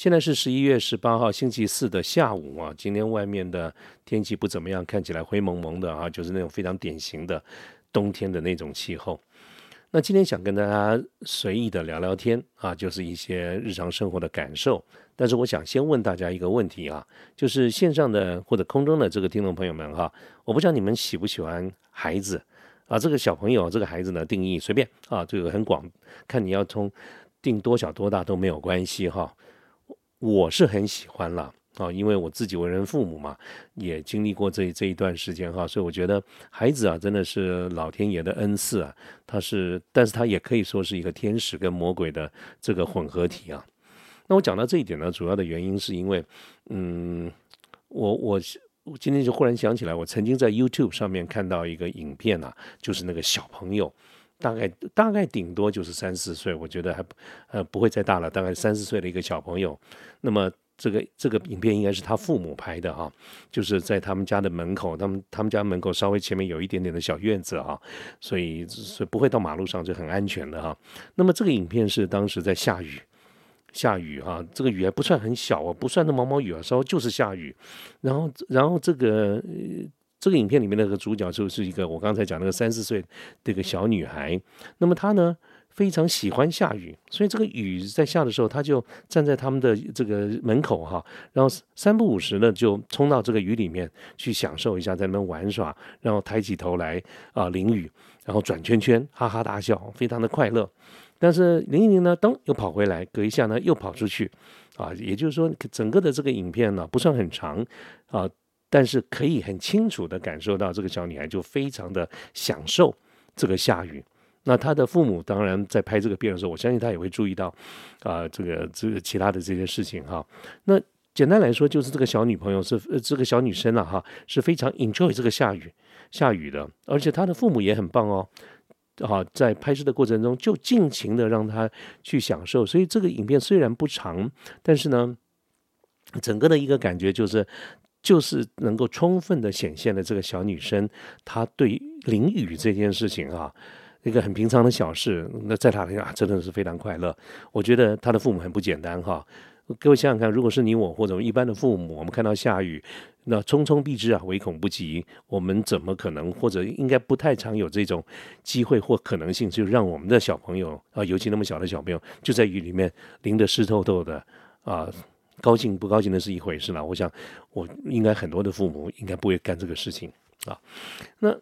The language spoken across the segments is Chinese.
现在是十一月十八号星期四的下午啊，今天外面的天气不怎么样，看起来灰蒙蒙的啊，就是那种非常典型的冬天的那种气候。那今天想跟大家随意的聊聊天啊，就是一些日常生活的感受。但是我想先问大家一个问题啊，就是线上的或者空中的这个听众朋友们哈，我不知道你们喜不喜欢孩子啊？这个小朋友，这个孩子呢，定义随便啊，这个很广，看你要从定多小多大都没有关系哈。我是很喜欢了啊，因为我自己为人父母嘛，也经历过这这一段时间哈，所以我觉得孩子啊，真的是老天爷的恩赐啊，他是，但是他也可以说是一个天使跟魔鬼的这个混合体啊。那我讲到这一点呢，主要的原因是因为，嗯，我我我今天就忽然想起来，我曾经在 YouTube 上面看到一个影片啊，就是那个小朋友。大概大概顶多就是三四岁，我觉得还不呃不会再大了。大概三四岁的一个小朋友，那么这个这个影片应该是他父母拍的哈，就是在他们家的门口，他们他们家门口稍微前面有一点点的小院子哈，所以所以不会到马路上就很安全的哈。那么这个影片是当时在下雨，下雨哈，这个雨还不算很小哦，不算那毛毛雨啊，稍微就是下雨，然后然后这个。这个影片里面那个主角就是一个我刚才讲那个三四岁的一个小女孩，那么她呢非常喜欢下雨，所以这个雨在下的时候，她就站在他们的这个门口哈，然后三不五时呢就冲到这个雨里面去享受一下，在那边玩耍，然后抬起头来啊淋雨，然后转圈圈，哈哈大笑，非常的快乐。但是淋一淋呢，噔又跑回来，隔一下呢又跑出去，啊，也就是说整个的这个影片呢不算很长啊。但是可以很清楚的感受到，这个小女孩就非常的享受这个下雨。那她的父母当然在拍这个片的时候，我相信他也会注意到啊，这个这个其他的这些事情哈。那简单来说，就是这个小女朋友是呃这个小女生了哈，是非常 enjoy 这个下雨下雨的，而且她的父母也很棒哦。啊，在拍摄的过程中就尽情的让她去享受。所以这个影片虽然不长，但是呢，整个的一个感觉就是。就是能够充分的显现了这个小女生，她对淋雨这件事情啊，一个很平常的小事，那在她来讲真的是非常快乐。我觉得她的父母很不简单哈。各位想想看，如果是你我或者一般的父母，我们看到下雨，那匆匆避之啊，唯恐不及，我们怎么可能或者应该不太常有这种机会或可能性，就让我们的小朋友啊，尤其那么小的小朋友，就在雨里面淋得湿透透的啊。高兴不高兴的是一回事了，我想我应该很多的父母应该不会干这个事情啊。那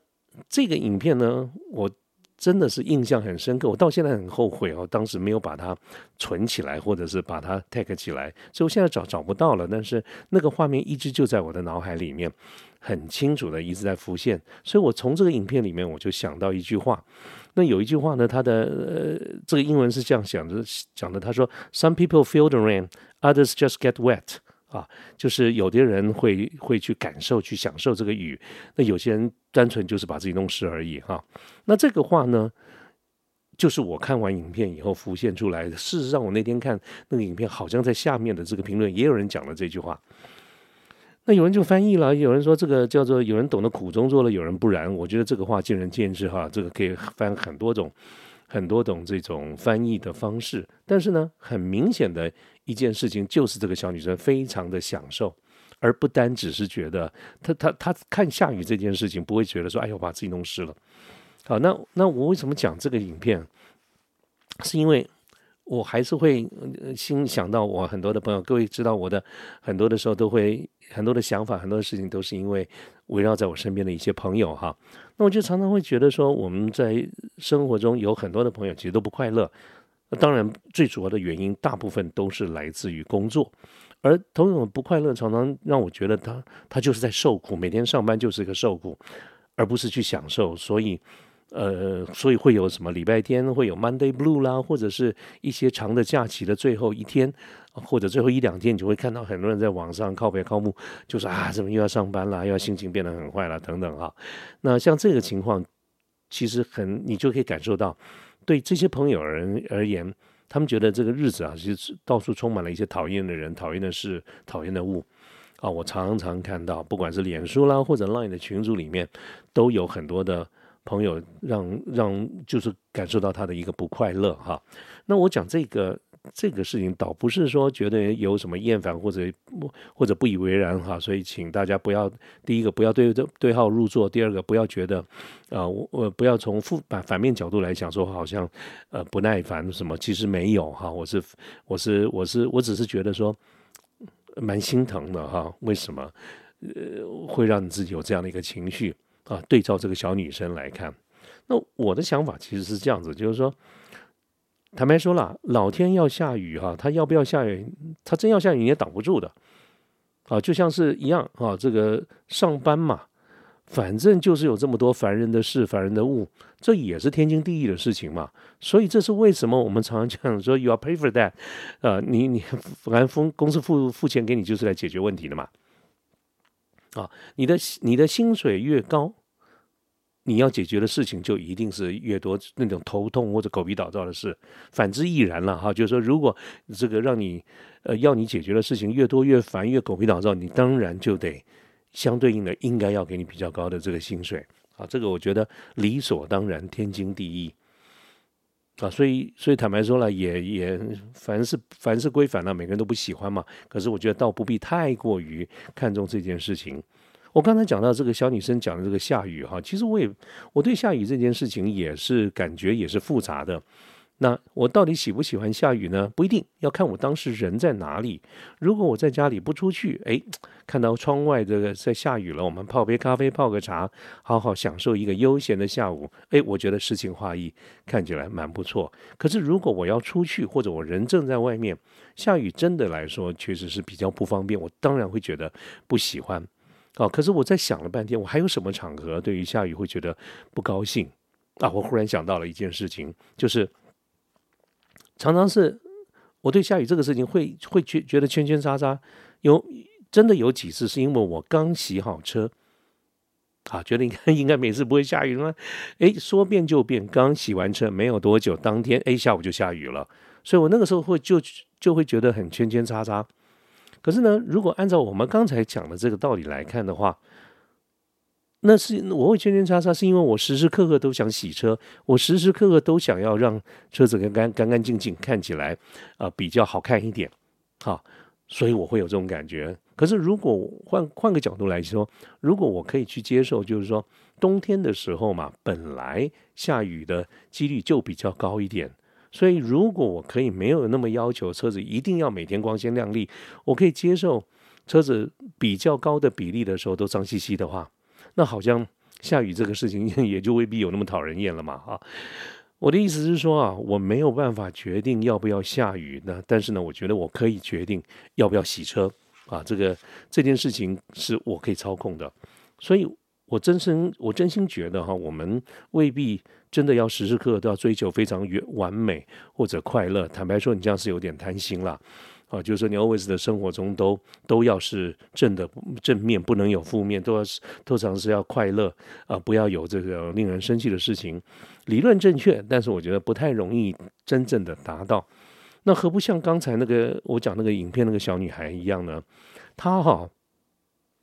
这个影片呢，我真的是印象很深刻，我到现在很后悔哦，当时没有把它存起来，或者是把它 tag 起来，所以我现在找找不到了。但是那个画面一直就在我的脑海里面，很清楚的一直在浮现。所以我从这个影片里面，我就想到一句话。那有一句话呢，他的呃这个英文是这样讲的，讲的他说：“Some people feel the rain。” Others just get wet 啊，就是有的人会会去感受、去享受这个雨，那有些人单纯就是把自己弄湿而已哈。那这个话呢，就是我看完影片以后浮现出来的。事实上，我那天看那个影片，好像在下面的这个评论也有人讲了这句话。那有人就翻译了，有人说这个叫做有人懂得苦中作乐，有人不然。我觉得这个话见仁见智哈，这个可以翻很多种、很多种这种翻译的方式。但是呢，很明显的。一件事情就是这个小女生非常的享受，而不单只是觉得她她她看下雨这件事情不会觉得说哎呦把自己弄湿了。好，那那我为什么讲这个影片？是因为我还是会心想到我很多的朋友，各位知道我的很多的时候都会很多的想法，很多的事情都是因为围绕在我身边的一些朋友哈。那我就常常会觉得说我们在生活中有很多的朋友其实都不快乐。那当然，最主要的原因大部分都是来自于工作，而同种不快乐常常让我觉得他他就是在受苦，每天上班就是一个受苦，而不是去享受。所以，呃，所以会有什么礼拜天会有 Monday Blue 啦，或者是一些长的假期的最后一天，或者最后一两天，你就会看到很多人在网上靠北靠木，就说啊，怎么又要上班了，又要心情变得很坏了等等哈。那像这个情况，其实很你就可以感受到，对这些朋友而而言，他们觉得这个日子啊，其实到处充满了一些讨厌的人、讨厌的事、讨厌的物。啊，我常常看到，不管是脸书啦，或者 Line 的群组里面，都有很多的朋友让让就是感受到他的一个不快乐哈。那我讲这个这个事情，倒不是说觉得有什么厌烦或者或者不以为然哈。所以请大家不要第一个不要对对号入座，第二个不要觉得啊我我不要从负反反面角度来讲说好像呃不耐烦什么，其实没有哈。我是我是我是我只是觉得说。蛮心疼的哈，为什么呃会让你自己有这样的一个情绪啊？对照这个小女生来看，那我的想法其实是这样子，就是说，坦白说了，老天要下雨哈，他要不要下雨，他真要下雨你也挡不住的啊，就像是一样啊，这个上班嘛。反正就是有这么多烦人的事、烦人的物，这也是天经地义的事情嘛。所以这是为什么我们常常讲说 “you are pay for that”，呃，你你反正公司付付钱给你就是来解决问题的嘛。啊，你的你的薪水越高，你要解决的事情就一定是越多，那种头痛或者狗皮倒灶的事，反之亦然了哈。就是说，如果这个让你呃要你解决的事情越多越烦越狗皮倒灶，你当然就得。相对应的，应该要给你比较高的这个薪水啊，这个我觉得理所当然，天经地义啊。所以，所以坦白说了，也也凡是凡是归凡了，每个人都不喜欢嘛。可是我觉得倒不必太过于看重这件事情。我刚才讲到这个小女生讲的这个下雨哈，其实我也我对下雨这件事情也是感觉也是复杂的。那我到底喜不喜欢下雨呢？不一定要看我当时人在哪里。如果我在家里不出去，哎，看到窗外这个在下雨了，我们泡杯咖啡，泡个茶，好好享受一个悠闲的下午。哎，我觉得诗情画意，看起来蛮不错。可是如果我要出去，或者我人正在外面，下雨真的来说确实是比较不方便，我当然会觉得不喜欢。哦，可是我在想了半天，我还有什么场合对于下雨会觉得不高兴啊？我忽然想到了一件事情，就是。常常是我对下雨这个事情会会觉觉得圈圈叉叉，有真的有几次是因为我刚洗好车，啊，觉得应该 应该每次不会下雨了，哎，说变就变，刚洗完车没有多久，当天哎下午就下雨了，所以我那个时候会就就会觉得很圈圈叉叉。可是呢，如果按照我们刚才讲的这个道理来看的话，那是我会圈圈叉叉，是因为我时时刻刻都想洗车，我时时刻刻都想要让车子干干干干净净，看起来啊比较好看一点，好，所以我会有这种感觉。可是如果换换个角度来说，如果我可以去接受，就是说冬天的时候嘛，本来下雨的几率就比较高一点，所以如果我可以没有那么要求车子一定要每天光鲜亮丽，我可以接受车子比较高的比例的时候都脏兮兮的话。那好像下雨这个事情 也就未必有那么讨人厌了嘛，哈。我的意思是说啊，我没有办法决定要不要下雨呢，但是呢，我觉得我可以决定要不要洗车啊，这个这件事情是我可以操控的，所以我真心我真心觉得哈，我们未必真的要时时刻刻都要追求非常完完美或者快乐。坦白说，你这样是有点贪心了。啊，就是说你 always 的生活中都都要是正的正面，不能有负面，都要是通常是要快乐啊，不要有这个令人生气的事情。理论正确，但是我觉得不太容易真正的达到。那何不像刚才那个我讲那个影片那个小女孩一样呢？她哈，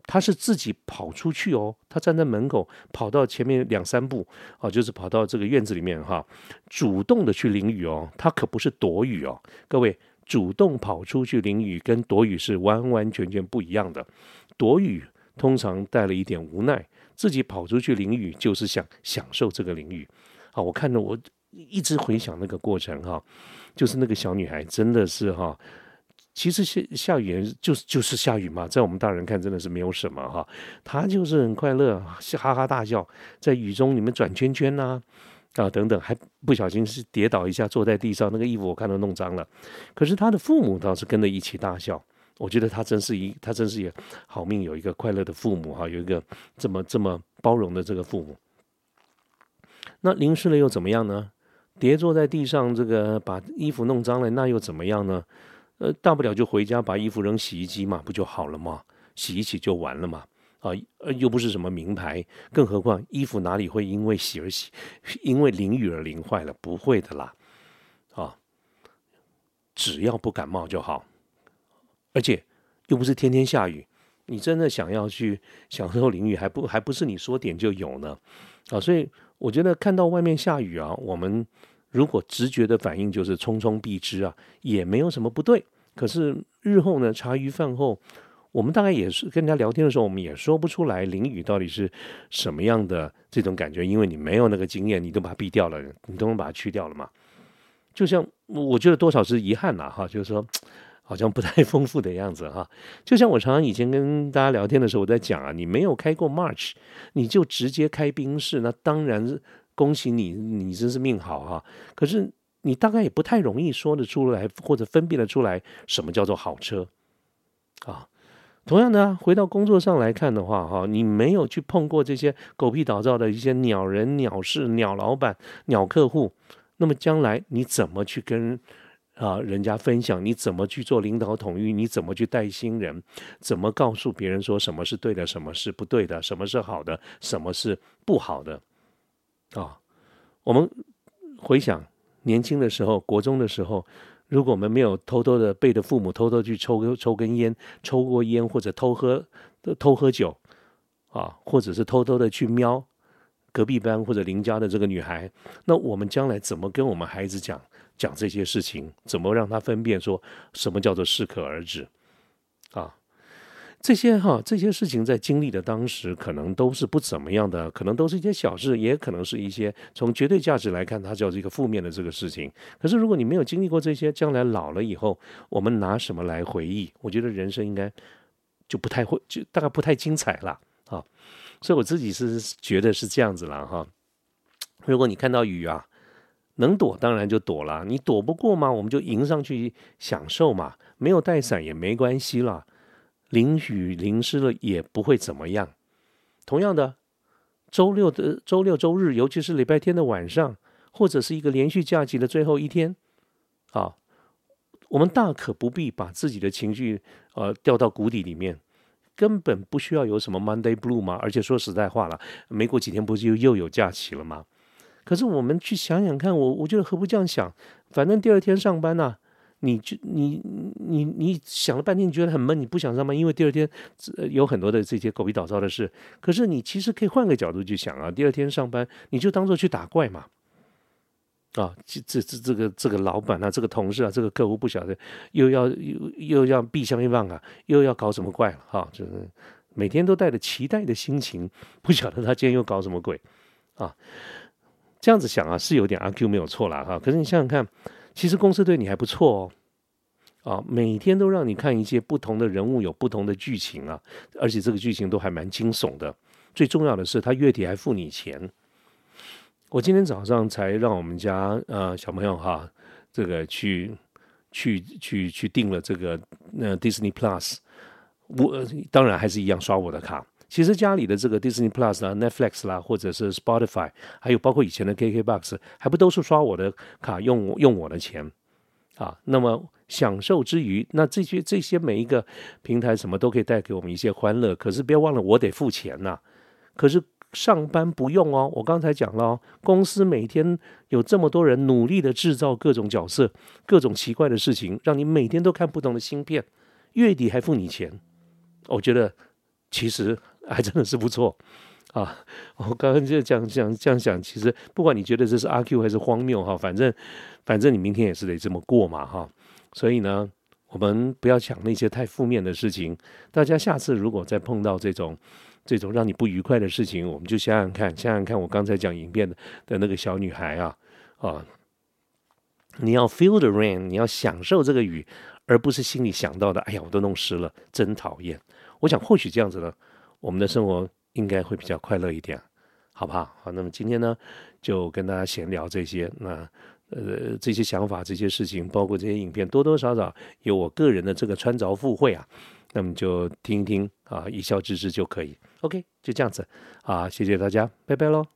她是自己跑出去哦，她站在门口，跑到前面两三步啊，就是跑到这个院子里面哈，主动的去淋雨哦，她可不是躲雨哦，各位。主动跑出去淋雨，跟躲雨是完完全全不一样的。躲雨通常带了一点无奈，自己跑出去淋雨就是想享受这个淋雨。啊，我看着我一直回想那个过程哈，就是那个小女孩真的是哈，其实下下雨就是就是下雨嘛，在我们大人看真的是没有什么哈，他就是很快乐，哈哈大笑，在雨中你们转圈圈呐。啊，等等，还不小心是跌倒一下，坐在地上，那个衣服我看到弄脏了。可是他的父母倒是跟着一起大笑。我觉得他真是一，他真是也好命，有一个快乐的父母哈，有一个这么这么包容的这个父母。那淋湿了又怎么样呢？跌坐在地上，这个把衣服弄脏了，那又怎么样呢？呃，大不了就回家把衣服扔洗衣机嘛，不就好了吗？洗一洗就完了嘛。啊，呃，又不是什么名牌，更何况衣服哪里会因为洗而洗，因为淋雨而淋坏了？不会的啦。啊，只要不感冒就好，而且又不是天天下雨。你真的想要去享受淋雨，还不还不是你说点就有呢？啊，所以我觉得看到外面下雨啊，我们如果直觉的反应就是匆匆避之啊，也没有什么不对。可是日后呢，茶余饭后，我们大概也是跟人家聊天的时候，我们也说不出来淋雨到底是什么样的这种感觉，因为你没有那个经验，你都把它避掉了，你都能把它去掉了嘛。就像我觉得多少是遗憾呐，哈，就是说。好像不太丰富的样子哈，就像我常常以前跟大家聊天的时候，我在讲啊，你没有开过 March，你就直接开宾士，那当然恭喜你，你真是命好哈。可是你大概也不太容易说得出来，或者分辨得出来什么叫做好车啊。同样的，回到工作上来看的话哈，你没有去碰过这些狗屁倒灶的一些鸟人、鸟事、鸟老板、鸟客户，那么将来你怎么去跟？啊，人家分享你怎么去做领导统御，你怎么去带新人，怎么告诉别人说什么是对的，什么是不对的，什么是好的，什么是不好的？啊，我们回想年轻的时候，国中的时候，如果我们没有偷偷的背着父母偷偷去抽抽根烟，抽过烟或者偷喝偷喝酒，啊，或者是偷偷的去瞄隔壁班或者邻家的这个女孩，那我们将来怎么跟我们孩子讲？讲这些事情，怎么让他分辨说什么叫做适可而止啊？这些哈，这些事情在经历的当时，可能都是不怎么样的，可能都是一些小事，也可能是一些从绝对价值来看，它叫做一个负面的这个事情。可是如果你没有经历过这些，将来老了以后，我们拿什么来回忆？我觉得人生应该就不太会，就大概不太精彩了啊。所以我自己是觉得是这样子了哈。如果你看到雨啊。能躲当然就躲了，你躲不过嘛，我们就迎上去享受嘛。没有带伞也没关系啦，淋雨淋湿了也不会怎么样。同样的，周六的周六周日，尤其是礼拜天的晚上，或者是一个连续假期的最后一天，啊，我们大可不必把自己的情绪呃掉到谷底里面，根本不需要有什么 Monday Blue 嘛。而且说实在话了，没过几天不就又有假期了吗？可是我们去想想看，我我觉得何不这样想？反正第二天上班呢，你就你你你想了半天，你觉得很闷，你不想上班，因为第二天有很多的这些狗屁倒灶的事。可是你其实可以换个角度去想啊，第二天上班你就当做去打怪嘛。啊，这这这这个这个老板啊，这个同事啊，这个客户不晓得又要又又要避香一棒啊，又要搞什么怪了哈？就是每天都带着期待的心情，不晓得他今天又搞什么鬼啊？这样子想啊，是有点阿 Q 没有错了哈。可是你想想看，其实公司对你还不错哦，啊，每天都让你看一些不同的人物，有不同的剧情啊，而且这个剧情都还蛮惊悚的。最重要的是，他月底还付你钱。我今天早上才让我们家呃小朋友哈，这个去去去去订了这个那 Disney Plus，我当然还是一样刷我的卡。其实家里的这个 Disney Plus 啦、Netflix 啦，或者是 Spotify，还有包括以前的 KKBox，还不都是刷我的卡用用我的钱啊？那么享受之余，那这些这些每一个平台什么都可以带给我们一些欢乐。可是不要忘了，我得付钱呐。可是上班不用哦。我刚才讲了，公司每天有这么多人努力的制造各种角色、各种奇怪的事情，让你每天都看不同的芯片，月底还付你钱。我觉得其实。还真的是不错啊！我刚刚就这样这样这样想，其实不管你觉得这是阿 Q 还是荒谬哈，反正反正你明天也是得这么过嘛哈。所以呢，我们不要想那些太负面的事情。大家下次如果再碰到这种这种让你不愉快的事情，我们就想想看，想想看我刚才讲影片的的那个小女孩啊啊！你要 feel the rain，你要享受这个雨，而不是心里想到的，哎呀，我都弄湿了，真讨厌。我想或许这样子呢。我们的生活应该会比较快乐一点，好不好？好，那么今天呢，就跟大家闲聊这些。那呃，这些想法、这些事情，包括这些影片，多多少少有我个人的这个穿着附会啊。那么就听一听啊，一笑置之就可以。OK，就这样子啊，谢谢大家，拜拜喽。